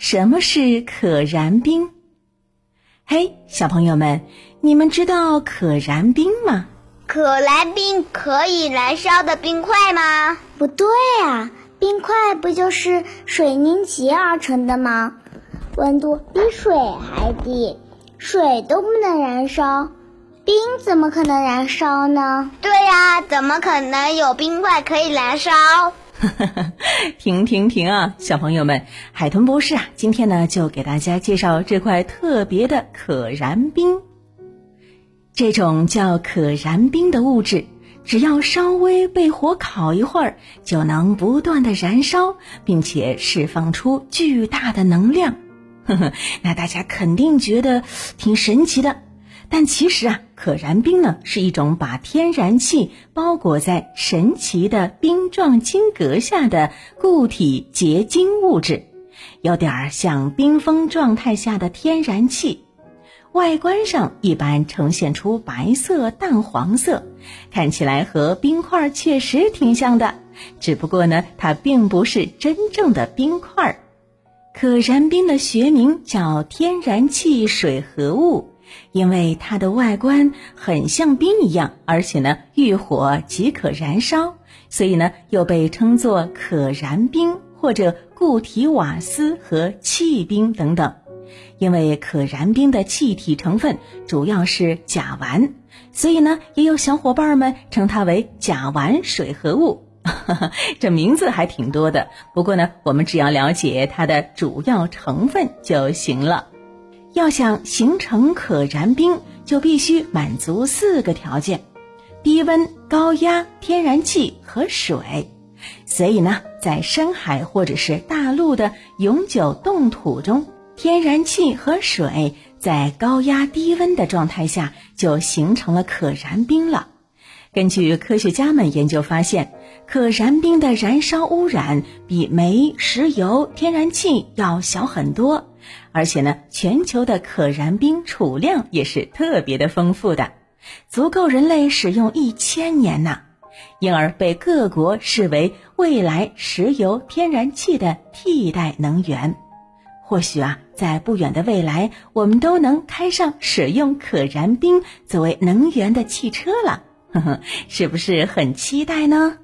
什么是可燃冰？嘿，小朋友们，你们知道可燃冰吗？可燃冰可以燃烧的冰块吗？不对啊，冰块不就是水凝结而成的吗？温度比水还低，水都不能燃烧，冰怎么可能燃烧呢？对呀，怎么可能有冰块可以燃烧？停停停啊，小朋友们，海豚博士啊，今天呢就给大家介绍这块特别的可燃冰。这种叫可燃冰的物质，只要稍微被火烤一会儿，就能不断的燃烧，并且释放出巨大的能量。呵呵，那大家肯定觉得挺神奇的。但其实啊，可燃冰呢是一种把天然气包裹在神奇的冰状晶格下的固体结晶物质，有点儿像冰封状态下的天然气。外观上一般呈现出白色、淡黄色，看起来和冰块确实挺像的。只不过呢，它并不是真正的冰块。可燃冰的学名叫天然气水合物。因为它的外观很像冰一样，而且呢遇火即可燃烧，所以呢又被称作可燃冰或者固体瓦斯和气冰等等。因为可燃冰的气体成分主要是甲烷，所以呢也有小伙伴们称它为甲烷水合物。这名字还挺多的，不过呢我们只要了解它的主要成分就行了。要想形成可燃冰，就必须满足四个条件：低温、高压、天然气和水。所以呢，在深海或者是大陆的永久冻土中，天然气和水在高压低温的状态下就形成了可燃冰了。根据科学家们研究发现，可燃冰的燃烧污染比煤、石油、天然气要小很多。而且呢，全球的可燃冰储量也是特别的丰富的，足够人类使用一千年呢，因而被各国视为未来石油、天然气的替代能源。或许啊，在不远的未来，我们都能开上使用可燃冰作为能源的汽车了，呵呵，是不是很期待呢？